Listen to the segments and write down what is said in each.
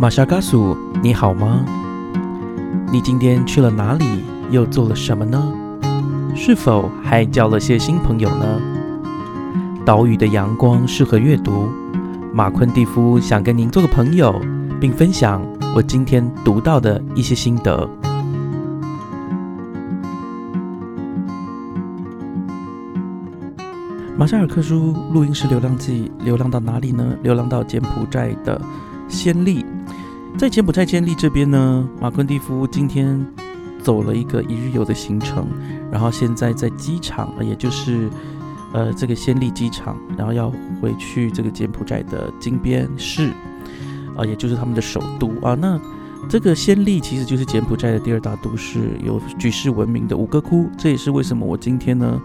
马夏嘎苏，你好吗？你今天去了哪里？又做了什么呢？是否还交了些新朋友呢？岛屿的阳光适合阅读。马昆蒂夫想跟您做个朋友，并分享我今天读到的一些心得。马夏尔克书录音室流浪记，流浪到哪里呢？流浪到柬埔寨的暹粒。在柬埔寨暹粒这边呢，马昆蒂夫今天走了一个一日游的行程，然后现在在机场，也就是呃这个暹粒机场，然后要回去这个柬埔寨的金边市，啊，也就是他们的首都啊。那这个暹粒其实就是柬埔寨的第二大都市，有举世闻名的五个窟，这也是为什么我今天呢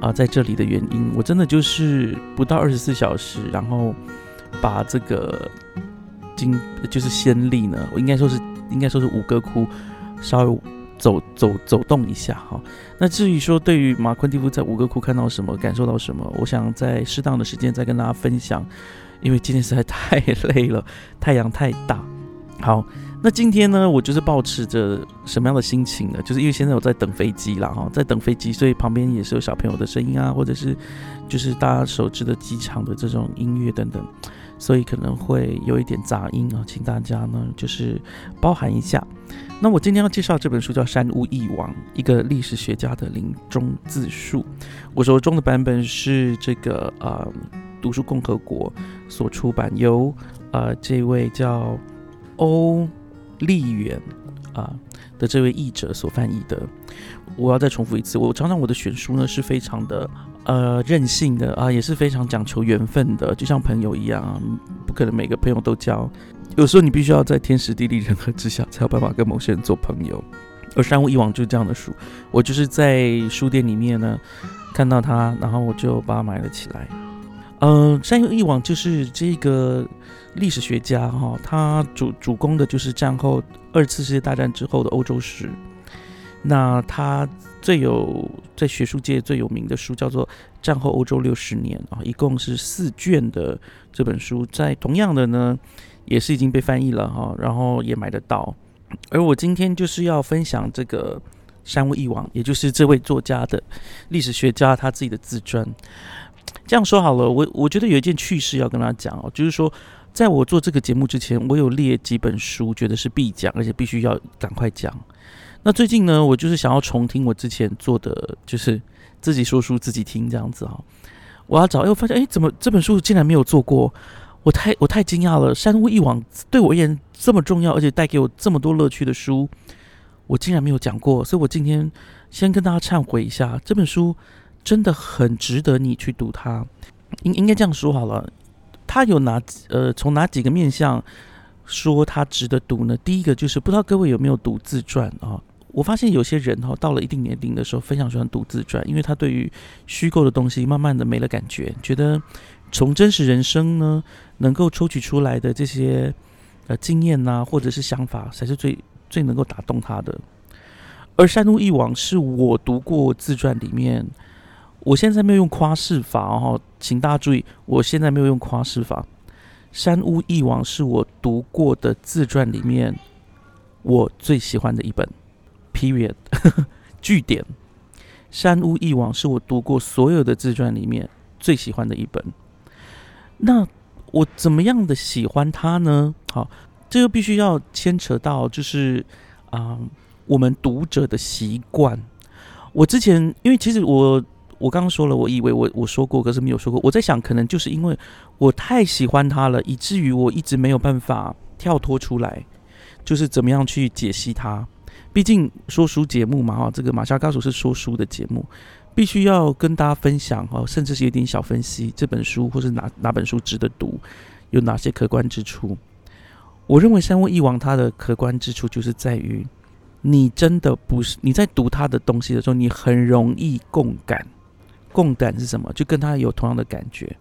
啊在这里的原因。我真的就是不到二十四小时，然后把这个。经就是先例呢，我应该说是应该说是五个窟，稍微走走走动一下哈。那至于说对于马昆蒂夫在五个窟看到什么，感受到什么，我想在适当的时间再跟大家分享。因为今天实在太 累了，太阳太大。好，那今天呢，我就是保持着什么样的心情呢？就是因为现在我在等飞机啦哈，在等飞机，所以旁边也是有小朋友的声音啊，或者是就是大家熟知的机场的这种音乐等等。所以可能会有一点杂音啊，请大家呢就是包含一下。那我今天要介绍这本书叫《山屋义王》，一个历史学家的临终自述。我手中的版本是这个呃读书共和国所出版，由呃这位叫欧丽远啊的这位译者所翻译的。我要再重复一次，我常常我的选书呢是非常的。呃，任性的啊，也是非常讲求缘分的，就像朋友一样，不可能每个朋友都交。有时候你必须要在天时地利人和之下，才有办法跟某些人做朋友。而《山屋一往》就是这样的书，我就是在书店里面呢看到它，然后我就把它买了起来。嗯，《山屋一往》就是这个历史学家哈，他主主攻的就是战后二次世界大战之后的欧洲史。那他最有在学术界最有名的书叫做《战后欧洲六十年》啊，一共是四卷的这本书，在同样的呢也是已经被翻译了哈，然后也买得到。而我今天就是要分享这个山屋一王，也就是这位作家的历史学家他自己的自传。这样说好了，我我觉得有一件趣事要跟他讲哦，就是说在我做这个节目之前，我有列几本书，觉得是必讲，而且必须要赶快讲。那最近呢，我就是想要重听我之前做的，就是自己说书自己听这样子啊。我要找，哎，我发现，哎，怎么这本书竟然没有做过？我太我太惊讶了。山屋一往对我而言这么重要，而且带给我这么多乐趣的书，我竟然没有讲过。所以我今天先跟大家忏悔一下，这本书真的很值得你去读它。应应该这样说好了，它有哪呃，从哪几个面向说它值得读呢？第一个就是不知道各位有没有读自传啊？我发现有些人哈，到了一定年龄的时候，非常喜欢读自传，因为他对于虚构的东西慢慢的没了感觉，觉得从真实人生呢，能够抽取出来的这些呃经验呐，或者是想法，才是最最能够打动他的。而山屋一往是我读过自传里面，我现在没有用夸饰法哈，请大家注意，我现在没有用夸饰法。山屋一往是我读过的自传里面我最喜欢的一本。Period，句点。山屋一往是我读过所有的自传里面最喜欢的一本。那我怎么样的喜欢他呢？好，这个必须要牵扯到就是啊，我们读者的习惯。我之前因为其实我我刚刚说了，我以为我我说过，可是没有说过。我在想，可能就是因为我太喜欢他了，以至于我一直没有办法跳脱出来，就是怎么样去解析他。毕竟说书节目嘛，哈，这个马夏高手是说书的节目，必须要跟大家分享哈，甚至是有点小分析这本书或是哪哪本书值得读，有哪些可观之处。我认为《三位一王》它的可观之处就是在于，你真的不是你在读他的东西的时候，你很容易共感。共感是什么？就跟他有同样的感觉，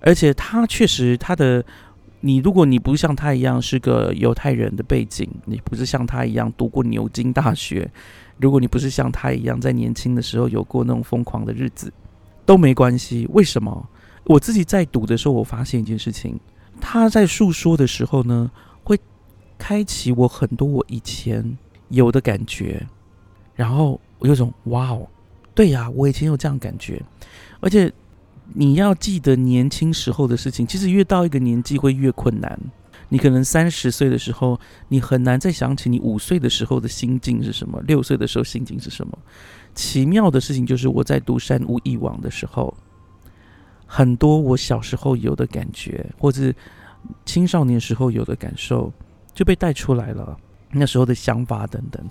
而且他确实他的。你如果你不像他一样是个犹太人的背景，你不是像他一样读过牛津大学，如果你不是像他一样在年轻的时候有过那种疯狂的日子，都没关系。为什么？我自己在读的时候，我发现一件事情，他在诉说的时候呢，会开启我很多我以前有的感觉，然后我有种哇哦，对呀，我以前有这样感觉，而且你要记得年轻时候的事情，其实越到一个年纪会越困难。你可能三十岁的时候，你很难再想起你五岁的时候的心境是什么，六岁的时候心境是什么。奇妙的事情就是我在读《山屋一往》的时候，很多我小时候有的感觉，或者青少年时候有的感受，就被带出来了。那时候的想法等等。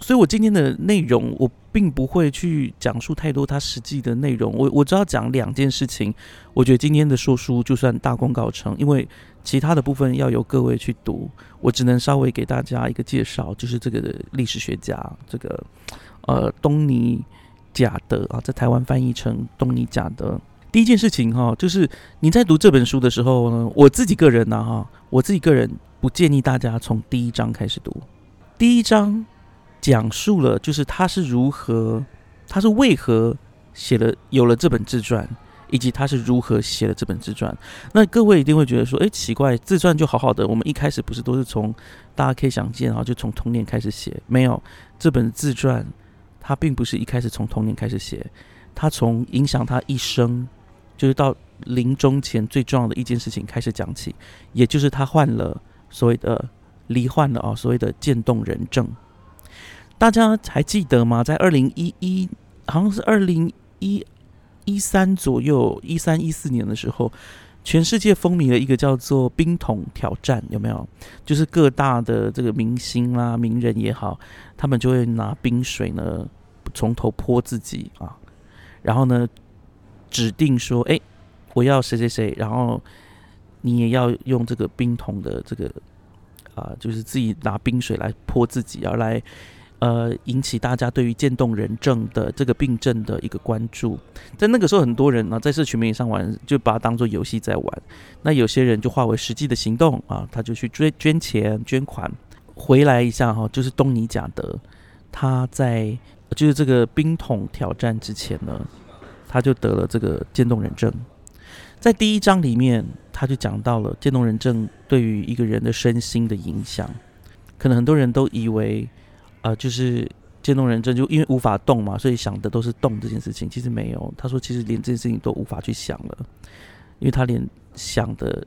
所以，我今天的内容，我并不会去讲述太多它实际的内容。我我只要讲两件事情。我觉得今天的说书就算大功告成，因为其他的部分要由各位去读，我只能稍微给大家一个介绍，就是这个历史学家，这个呃东尼贾德啊，在台湾翻译成东尼贾德。第一件事情哈，就是你在读这本书的时候呢，我自己个人呢哈，我自己个人不建议大家从第一章开始读，第一章。讲述了就是他是如何，他是为何写了有了这本自传，以及他是如何写了这本自传。那各位一定会觉得说，哎，奇怪，自传就好好的，我们一开始不是都是从大家可以想见啊，就从童年开始写？没有，这本自传他并不是一开始从童年开始写，他从影响他一生，就是到临终前最重要的一件事情开始讲起，也就是他患了所谓的罹患了啊，所谓的渐冻人症。大家还记得吗？在二零一一，好像是二零一一三左右，一三一四年的时候，全世界风靡了一个叫做冰桶挑战，有没有？就是各大的这个明星啦、名人也好，他们就会拿冰水呢，从头泼自己啊，然后呢，指定说，哎，我要谁谁谁，然后你也要用这个冰桶的这个啊，就是自己拿冰水来泼自己，而来。呃，引起大家对于渐冻人症的这个病症的一个关注，在那个时候，很多人呢在社群媒体上玩，就把它当做游戏在玩。那有些人就化为实际的行动啊，他就去捐捐钱捐款回来一下哈。就是东尼贾德，他在就是这个冰桶挑战之前呢，他就得了这个渐冻人症。在第一章里面，他就讲到了渐冻人症对于一个人的身心的影响。可能很多人都以为。啊，就是渐冻人症，就因为无法动嘛，所以想的都是动这件事情。其实没有，他说其实连这件事情都无法去想了，因为他连想的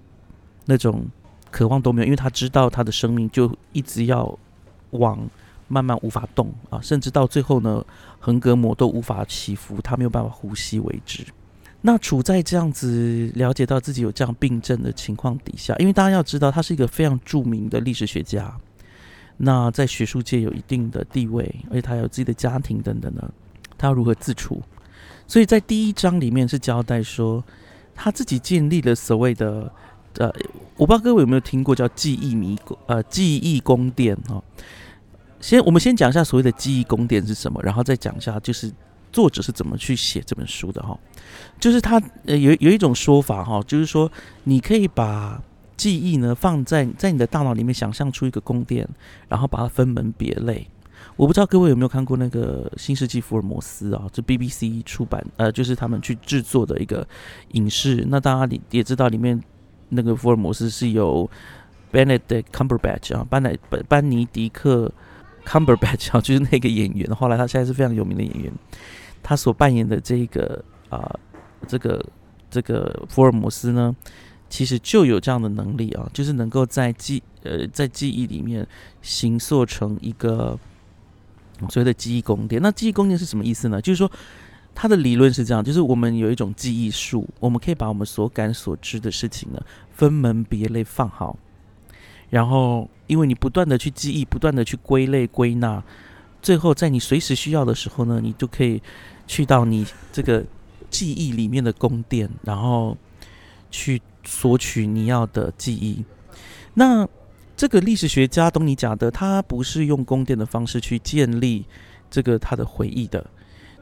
那种渴望都没有，因为他知道他的生命就一直要往慢慢无法动啊，甚至到最后呢，横膈膜都无法起伏，他没有办法呼吸为止。那处在这样子了解到自己有这样病症的情况底下，因为大家要知道，他是一个非常著名的历史学家。那在学术界有一定的地位，而且他有自己的家庭等等的，他要如何自处？所以在第一章里面是交代说，他自己建立了所谓的呃，我不知道各位有没有听过叫记忆迷宫呃记忆宫殿哈。先我们先讲一下所谓的记忆宫殿是什么，然后再讲一下就是作者是怎么去写这本书的哈。就是他呃有有一种说法哈，就是说你可以把。记忆呢，放在在你的大脑里面想象出一个宫殿，然后把它分门别类。我不知道各位有没有看过那个《新世纪福尔摩斯》啊？这 BBC 出版，呃，就是他们去制作的一个影视。那大家也知道，里面那个福尔摩斯是由 Benedict Cumberbatch 啊，班奈班尼迪克 Cumberbatch 啊，就是那个演员。后来他现在是非常有名的演员，他所扮演的这个啊，这个这个福尔摩斯呢。其实就有这样的能力啊，就是能够在记呃在记忆里面形塑成一个所谓的记忆宫殿。那记忆宫殿是什么意思呢？就是说，它的理论是这样：，就是我们有一种记忆术，我们可以把我们所感所知的事情呢分门别类放好，然后因为你不断的去记忆，不断的去归类归纳，最后在你随时需要的时候呢，你就可以去到你这个记忆里面的宫殿，然后去。索取你要的记忆。那这个历史学家东尼贾德，他不是用宫殿的方式去建立这个他的回忆的，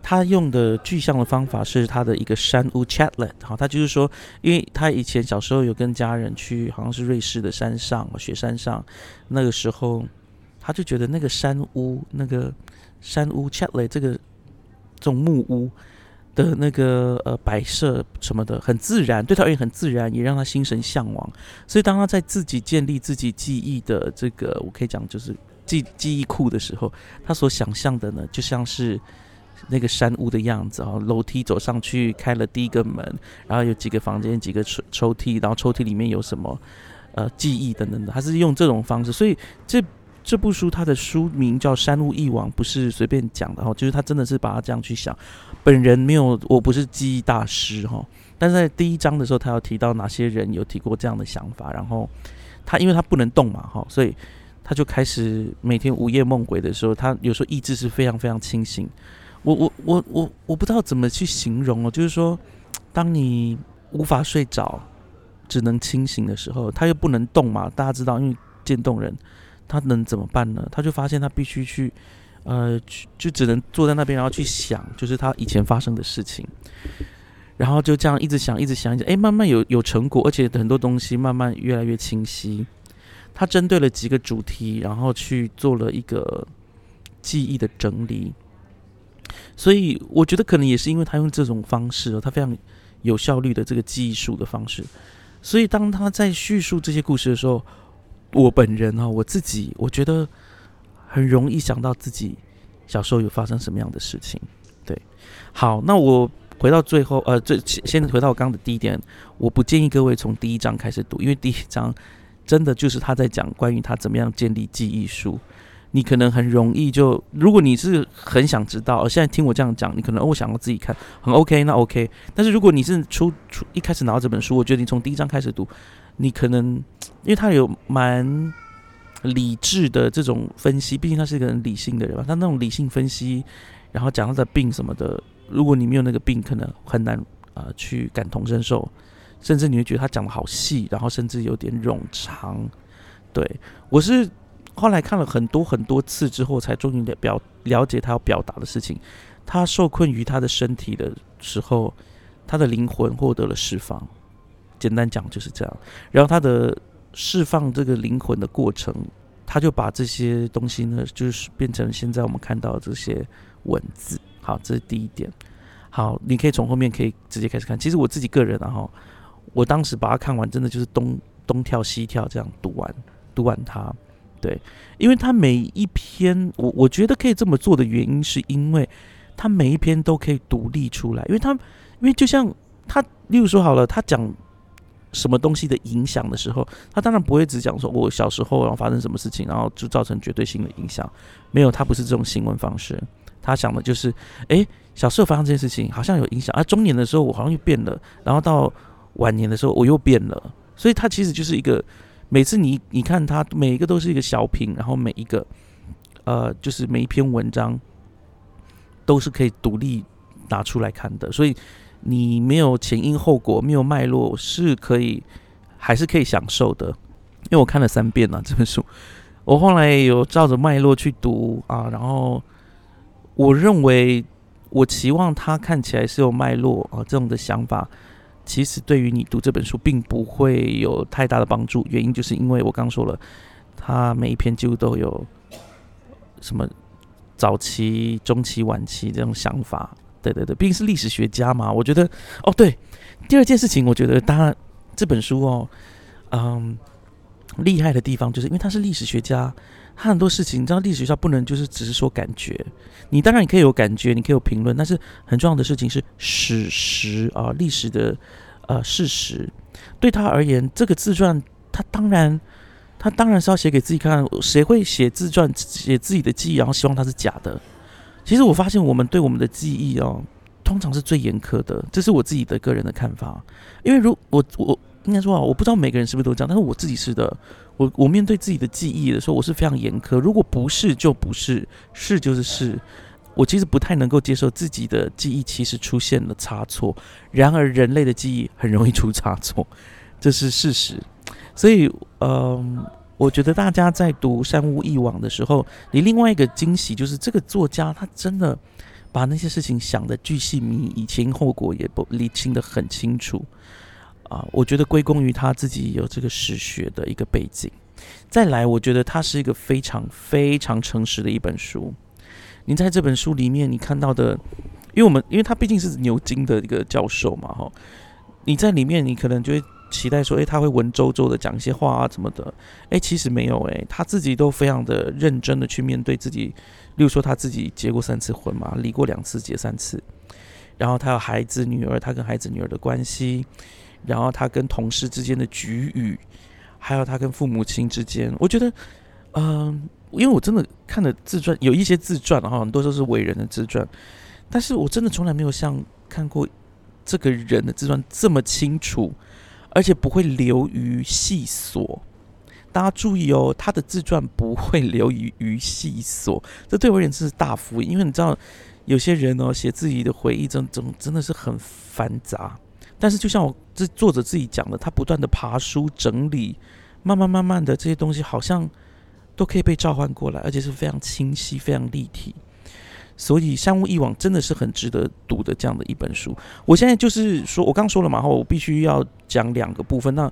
他用的具象的方法是他的一个山屋 chatlet。好，他就是说，因为他以前小时候有跟家人去，好像是瑞士的山上雪山上，那个时候他就觉得那个山屋，那个山屋 chatlet 这个这种木屋，的那个呃摆设什么的，很自然，对他而言很自然，也让他心神向往。所以当他在自己建立自己记忆的这个，我可以讲就是记记忆库的时候，他所想象的呢，就像是那个山屋的样子啊，楼梯走上去，开了第一个门，然后有几个房间，几个抽抽屉，然后抽屉里面有什么呃记忆等等的，他是用这种方式，所以这。这部书它的书名叫《山路一往》，不是随便讲的哈，就是他真的是把它这样去想。本人没有，我不是记忆大师哈，但是在第一章的时候，他要提到哪些人有提过这样的想法，然后他因为他不能动嘛哈，所以他就开始每天午夜梦回的时候，他有时候意志是非常非常清醒。我我我我我不知道怎么去形容哦，就是说，当你无法睡着，只能清醒的时候，他又不能动嘛，大家知道，因为渐冻人。他能怎么办呢？他就发现他必须去，呃，就只能坐在那边，然后去想，就是他以前发生的事情，然后就这样一直想，一直想，一直哎，慢慢有有成果，而且很多东西慢慢越来越清晰。他针对了几个主题，然后去做了一个记忆的整理。所以我觉得可能也是因为他用这种方式，他非常有效率的这个记忆术的方式，所以当他在叙述这些故事的时候。我本人啊，我自己我觉得很容易想到自己小时候有发生什么样的事情。对，好，那我回到最后，呃，最先回到我刚刚的第一点，我不建议各位从第一章开始读，因为第一章真的就是他在讲关于他怎么样建立记忆术。你可能很容易就，如果你是很想知道，现在听我这样讲，你可能我想要自己看，很 OK，那 OK。但是如果你是初初一开始拿到这本书，我觉得你从第一章开始读。你可能，因为他有蛮理智的这种分析，毕竟他是一个很理性的人嘛。他那种理性分析，然后讲他的病什么的，如果你没有那个病，可能很难啊去感同身受，甚至你会觉得他讲的好细，然后甚至有点冗长。对我是后来看了很多很多次之后，才终于了表了解他要表达的事情。他受困于他的身体的时候，他的灵魂获得了释放。简单讲就是这样，然后他的释放这个灵魂的过程，他就把这些东西呢，就是变成现在我们看到这些文字。好，这是第一点。好，你可以从后面可以直接开始看。其实我自己个人啊，哈，我当时把它看完，真的就是东东跳西跳这样读完，读完它。对，因为它每一篇，我我觉得可以这么做的原因，是因为它每一篇都可以独立出来，因为它，因为就像他，例如说好了，他讲。什么东西的影响的时候，他当然不会只讲说我小时候然后发生什么事情，然后就造成绝对性的影响。没有，他不是这种新闻方式。他想的就是，哎，小时候发生这件事情好像有影响，而中年的时候我好像又变了，然后到晚年的时候我又变了。所以，他其实就是一个每次你你看他每一个都是一个小品，然后每一个呃，就是每一篇文章都是可以独立拿出来看的。所以。你没有前因后果，没有脉络，是可以，还是可以享受的。因为我看了三遍了这本书，我后来有照着脉络去读啊，然后我认为，我期望它看起来是有脉络啊，这种的想法，其实对于你读这本书并不会有太大的帮助。原因就是因为我刚说了，它每一篇几乎都有什么早期、中期、晚期这种想法。对对对，毕竟是历史学家嘛，我觉得哦，对，第二件事情，我觉得他这本书哦，嗯，厉害的地方就是因为他是历史学家，他很多事情，你知道，历史学家不能就是只是说感觉，你当然你可以有感觉，你可以有评论，但是很重要的事情是史实啊，历史的呃事实，对他而言，这个自传，他当然他当然是要写给自己看，谁会写自传写自己的记忆，然后希望它是假的？其实我发现，我们对我们的记忆哦，通常是最严苛的。这是我自己的个人的看法。因为如我我应该说啊，我不知道每个人是不是都这样，但是我自己是的。我我面对自己的记忆的时候，我是非常严苛。如果不是就不是，是就是是。我其实不太能够接受自己的记忆其实出现了差错。然而人类的记忆很容易出差错，这是事实。所以，嗯。我觉得大家在读《山屋一往》的时候，你另外一个惊喜就是这个作家他真的把那些事情想的巨细靡遗，前后果也不理清的很清楚啊。我觉得归功于他自己有这个史学的一个背景。再来，我觉得它是一个非常非常诚实的一本书。你在这本书里面，你看到的因为我们因为他毕竟是牛津的一个教授嘛，哈，你在里面你可能就会期待说，诶，他会文绉绉的讲一些话啊，怎么的？诶，其实没有，诶，他自己都非常的认真的去面对自己，例如说他自己结过三次婚嘛，离过两次，结三次，然后他有孩子女儿，他跟孩子女儿的关系，然后他跟同事之间的局域，还有他跟父母亲之间，我觉得，嗯。因为我真的看了自传，有一些自传哈，很多都是伟人的自传，但是我真的从来没有像看过这个人的自传这么清楚，而且不会流于细琐。大家注意哦，他的自传不会流于于细琐，这对我而言是大福音。因为你知道，有些人哦写自己的回忆，真真真的是很繁杂。但是就像我这作者自己讲的，他不断的爬书整理，慢慢慢慢的这些东西好像。都可以被召唤过来，而且是非常清晰、非常立体，所以《三屋一往》真的是很值得读的这样的一本书。我现在就是说，我刚说了嘛，我必须要讲两个部分。那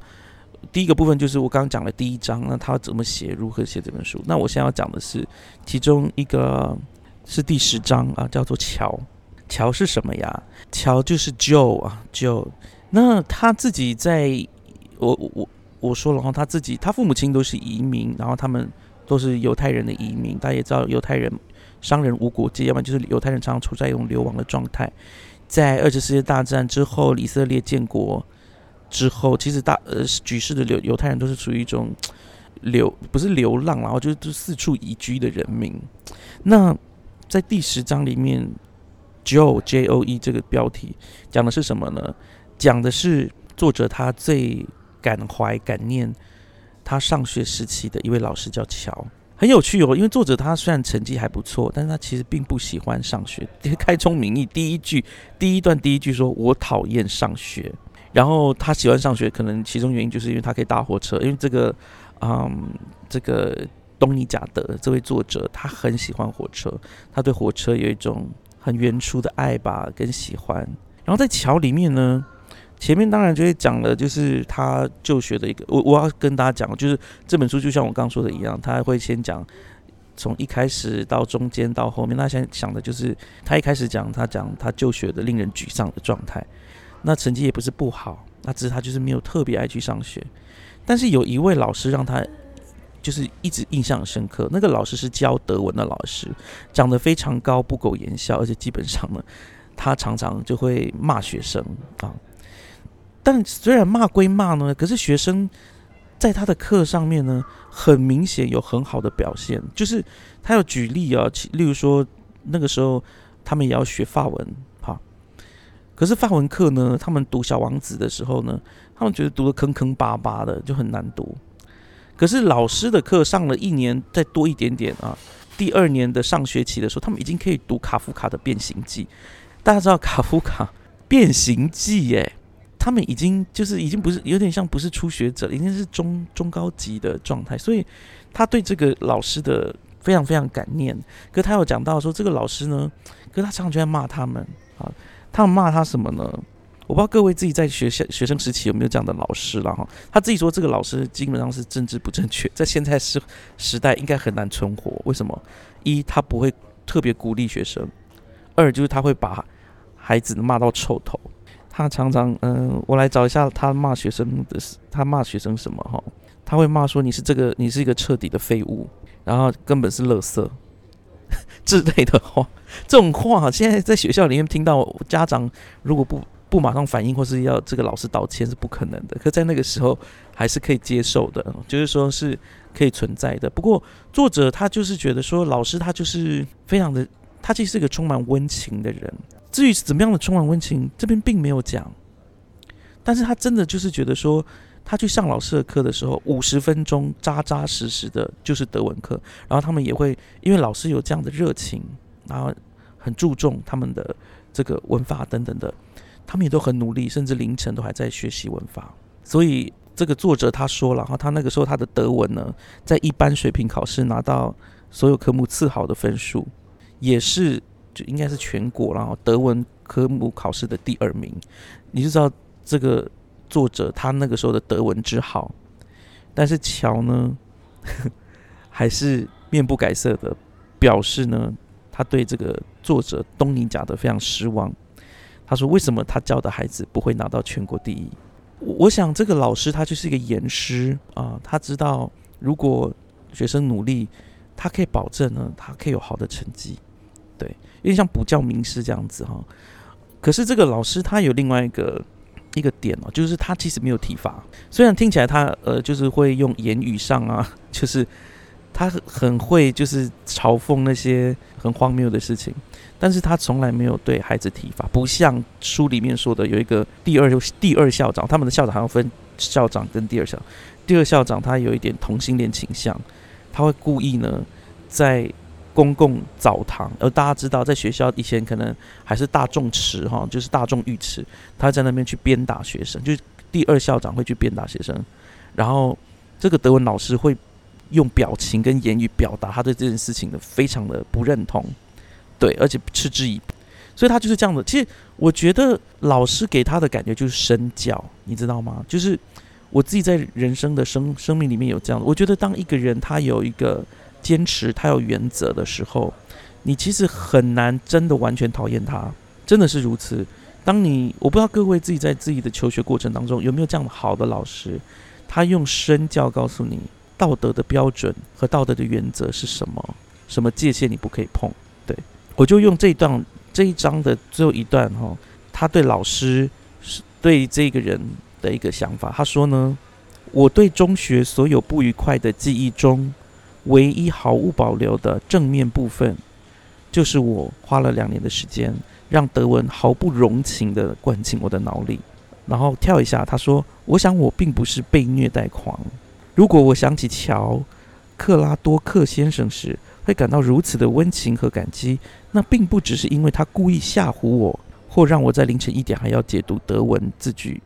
第一个部分就是我刚刚讲的第一章，那他怎么写，如何写这本书。那我现在要讲的是其中一个是第十章啊，叫做“桥”。桥是什么呀？桥就是 Joe 啊，Joe。那他自己在，我我我说了哈，他自己他父母亲都是移民，然后他们。都是犹太人的移民，大家也知道，犹太人商人无国界，要不然就是犹太人常常处在一种流亡的状态。在二次世界大战之后，以色列建国之后，其实大呃举世的犹犹太人都是属于一种 流不是流浪，然后就是就四处移居的人民。那在第十章里面，Joe J O E 这个标题讲的是什么呢？讲的是作者他最感怀感念。他上学时期的一位老师叫乔，很有趣哦。因为作者他虽然成绩还不错，但是他其实并不喜欢上学。开宗明义，第一句第一段第一句说：“我讨厌上学。”然后他喜欢上学，可能其中原因就是因为他可以搭火车。因为这个，嗯，这个东尼贾德这位作者，他很喜欢火车，他对火车有一种很原初的爱吧，跟喜欢。然后在桥里面呢。前面当然就会讲了，就是他就学的一个，我我要跟大家讲，就是这本书就像我刚刚说的一样，他会先讲从一开始到中间到后面，他先想的就是他一开始讲他讲他就学的令人沮丧的状态，那成绩也不是不好，那只是他就是没有特别爱去上学，但是有一位老师让他就是一直印象深刻，那个老师是教德文的老师，长得非常高，不苟言笑，而且基本上呢，他常常就会骂学生啊。但虽然骂归骂呢，可是学生在他的课上面呢，很明显有很好的表现。就是他要举例啊，例如说那个时候他们也要学法文，哈。可是法文课呢，他们读《小王子》的时候呢，他们觉得读的坑坑巴巴的，就很难读。可是老师的课上了一年，再多一点点啊，第二年的上学期的时候，他们已经可以读卡夫卡的《变形记》。大家知道卡夫卡《变形记》耶？他们已经就是已经不是有点像不是初学者，已经是中中高级的状态，所以他对这个老师的非常非常感念。可他有讲到说，这个老师呢，可他常常就在骂他们啊，他们骂他什么呢？我不知道各位自己在学校学生时期有没有这样的老师了哈。他自己说，这个老师基本上是政治不正确，在现在时时代应该很难存活。为什么？一他不会特别鼓励学生，二就是他会把孩子骂到臭头。他常常，嗯，我来找一下他骂学生的，他骂学生什么哈？他会骂说你是这个，你是一个彻底的废物，然后根本是垃圾 之类的话。这种话现在在学校里面听到，家长如果不不马上反应或是要这个老师道歉是不可能的。可在那个时候还是可以接受的，就是说是可以存在的。不过作者他就是觉得说，老师他就是非常的，他其实是一个充满温情的人。至于是怎么样的充满温情，这边并没有讲。但是他真的就是觉得说，他去上老师的课的时候，五十分钟扎扎实实的，就是德文课。然后他们也会因为老师有这样的热情，然后很注重他们的这个文法等等的，他们也都很努力，甚至凌晨都还在学习文法。所以这个作者他说了哈，他那个时候他的德文呢，在一般水平考试拿到所有科目次好的分数，也是。就应该是全国，然后德文科目考试的第二名，你就知道这个作者他那个时候的德文之好。但是乔呢，还是面不改色的表示呢，他对这个作者东尼贾德非常失望。他说：“为什么他教的孩子不会拿到全国第一？”我我想这个老师他就是一个严师啊，他知道如果学生努力，他可以保证呢，他可以有好的成绩。对，有点像补教名师这样子哈。可是这个老师他有另外一个一个点哦，就是他其实没有体罚，虽然听起来他呃就是会用言语上啊，就是他很会就是嘲讽那些很荒谬的事情。但是他从来没有对孩子体罚，不像书里面说的有一个第二第二校长，他们的校长还要分校长跟第二校。第二校长他有一点同性恋倾向，他会故意呢在公共澡堂，而大家知道在学校以前可能还是大众池哈，就是大众浴池，他在那边去鞭打学生，就是第二校长会去鞭打学生，然后这个德文老师会用表情跟言语表达他对这件事情的非常的不认同。对，而且嗤之以鼻，所以他就是这样的。其实我觉得老师给他的感觉就是身教，你知道吗？就是我自己在人生的生生命里面有这样的。我觉得当一个人他有一个坚持，他有原则的时候，你其实很难真的完全讨厌他，真的是如此。当你我不知道各位自己在自己的求学过程当中有没有这样好的老师，他用身教告诉你道德的标准和道德的原则是什么，什么界限你不可以碰，对。我就用这一段这一章的最后一段哈，他对老师是对这个人的一个想法。他说呢，我对中学所有不愉快的记忆中，唯一毫无保留的正面部分，就是我花了两年的时间，让德文毫不容情的灌进我的脑里。然后跳一下，他说，我想我并不是被虐待狂。如果我想起乔克拉多克先生时，会感到如此的温情和感激，那并不只是因为他故意吓唬我，或让我在凌晨一点还要解读德文字句，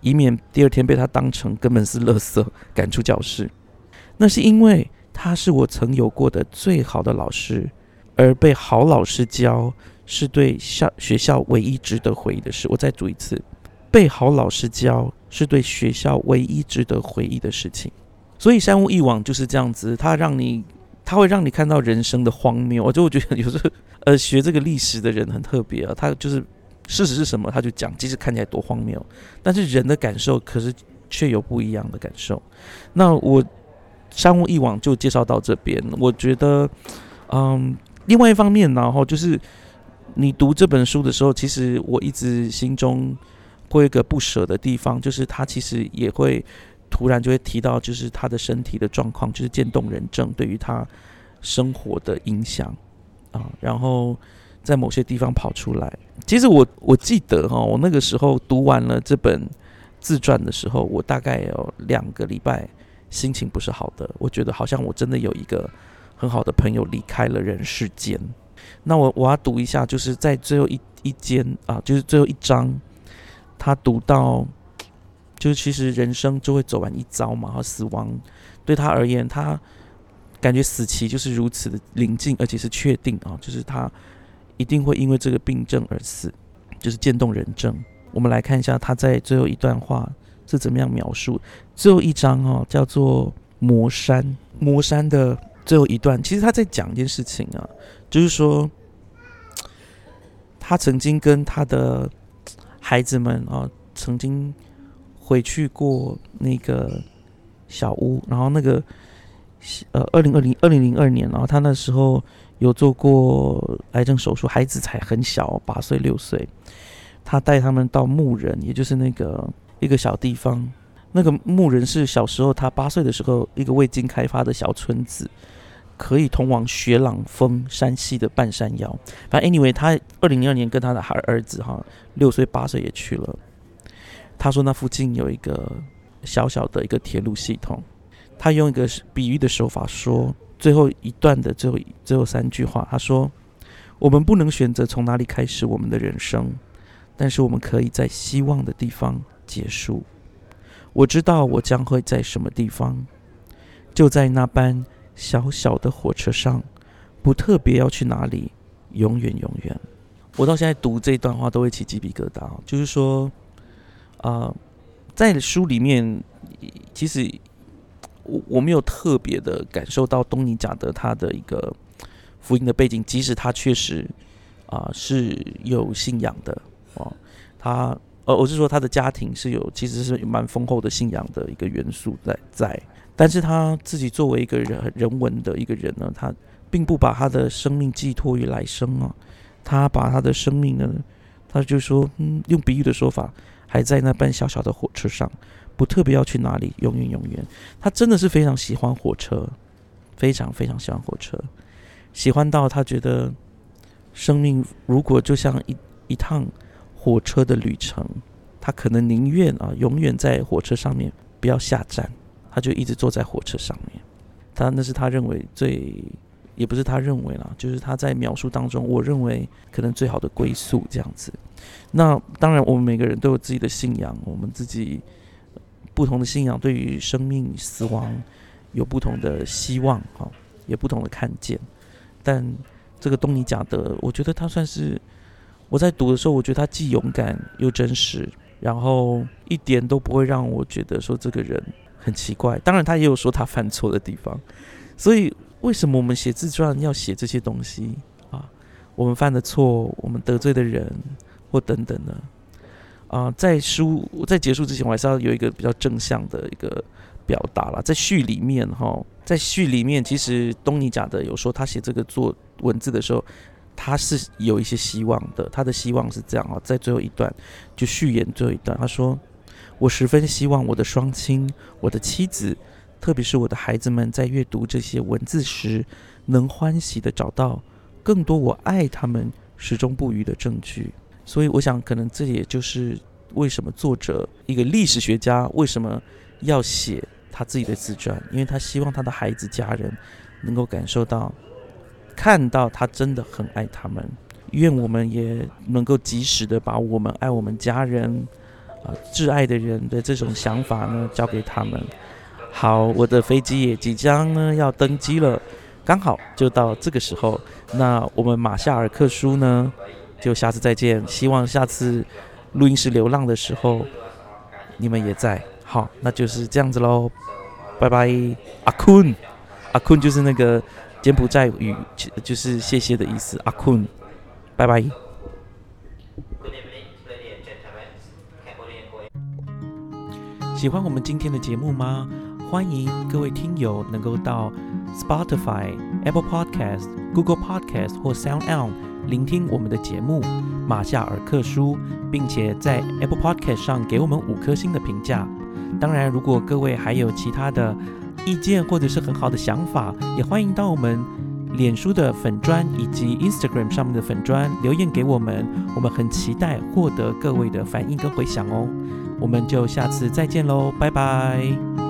以免第二天被他当成根本是垃圾赶出教室。那是因为他是我曾有过的最好的老师，而被好老师教是对校学校唯一值得回忆的事。我再读一次：被好老师教是对学校唯一值得回忆的事情。所以山屋一往就是这样子，他让你。他会让你看到人生的荒谬，我就觉得有时候，呃，学这个历史的人很特别啊。他就是事实是什么，他就讲，即使看起来多荒谬，但是人的感受可是却有不一样的感受。那我商务一网就介绍到这边，我觉得，嗯，另外一方面，然后就是你读这本书的时候，其实我一直心中会有一个不舍的地方，就是他其实也会。突然就会提到，就是他的身体的状况，就是渐冻人症对于他生活的影响啊。然后在某些地方跑出来。其实我我记得哈，我那个时候读完了这本自传的时候，我大概有两个礼拜心情不是好的。我觉得好像我真的有一个很好的朋友离开了人世间。那我我要读一下，就是在最后一一间啊，就是最后一章，他读到。就是其实人生就会走完一遭嘛，和死亡对他而言，他感觉死期就是如此的临近，而且是确定啊，就是他一定会因为这个病症而死，就是渐冻人症。我们来看一下他在最后一段话是怎么样描述。最后一章哦，叫做魔山，魔山的最后一段，其实他在讲一件事情啊，就是说他曾经跟他的孩子们啊，曾经。回去过那个小屋，然后那个呃，二零二零二零零二年，然后他那时候有做过癌症手术，孩子才很小，八岁六岁。他带他们到牧人，也就是那个一个小地方。那个牧人是小时候他八岁的时候，一个未经开发的小村子，可以通往雪朗峰山系的半山腰。反正 anyway，他二零零二年跟他的孩儿子哈六岁八岁也去了。他说：“那附近有一个小小的一个铁路系统。他用一个比喻的手法说，最后一段的最后最后三句话。他说：‘我们不能选择从哪里开始我们的人生，但是我们可以在希望的地方结束。我知道我将会在什么地方，就在那班小小的火车上，不特别要去哪里，永远永远。’我到现在读这段话都会起鸡皮疙瘩，就是说。”啊，在书里面，其实我我没有特别的感受到东尼贾德他的一个福音的背景，即使他确实啊是有信仰的哦，他呃我是说他的家庭是有其实是蛮丰厚的信仰的一个元素在在，但是他自己作为一个人人文的一个人呢，他并不把他的生命寄托于来生啊，他把他的生命呢，他就说嗯用比喻的说法，还在那班小小的火车上。不特别要去哪里，永远永远，他真的是非常喜欢火车，非常非常喜欢火车，喜欢到他觉得生命如果就像一一趟火车的旅程，他可能宁愿啊永远在火车上面不要下站，他就一直坐在火车上面。他那是他认为最，也不是他认为啦，就是他在描述当中，我认为可能最好的归宿这样子。那当然，我们每个人都有自己的信仰，我们自己。不同的信仰对于生命、死亡有不同的希望，哈，也不同的看见。但这个东尼贾德，我觉得他算是我在读的时候，我觉得他既勇敢又真实，然后一点都不会让我觉得说这个人很奇怪。当然，他也有说他犯错的地方。所以，为什么我们写自传要写这些东西啊？我们犯的错，我们得罪的人，或等等的。啊，在书在结束之前，我还是要有一个比较正向的一个表达了。在序里面，哈，在序里面，其实东尼贾的有说，他写这个做文字的时候，他是有一些希望的。他的希望是这样啊，在最后一段就序言最后一段，他说：“我十分希望我的双亲、我的妻子，特别是我的孩子们，在阅读这些文字时，能欢喜的找到更多我爱他们始终不渝的证据。”所以，我想，可能这也就是为什么作者一个历史学家为什么要写他自己的自传，因为他希望他的孩子、家人能够感受到、看到他真的很爱他们。愿我们也能够及时的把我们爱我们家人、啊挚爱的人的这种想法呢交给他们。好，我的飞机也即将呢要登机了，刚好就到这个时候。那我们马夏尔克书呢？就下次再见，希望下次录音室流浪的时候你们也在。好，那就是这样子喽，拜拜。阿坤，阿坤就是那个柬埔寨语，就是谢谢的意思。阿坤，拜拜。喜欢我们今天的节目吗？欢迎各位听友能够到 Spotify、Apple Podcast、Google Podcast 或 Sound On。聆听我们的节目《马夏尔克书》，并且在 Apple Podcast 上给我们五颗星的评价。当然，如果各位还有其他的意见或者是很好的想法，也欢迎到我们脸书的粉砖以及 Instagram 上面的粉砖留言给我们。我们很期待获得各位的反应跟回响哦。我们就下次再见喽，拜拜。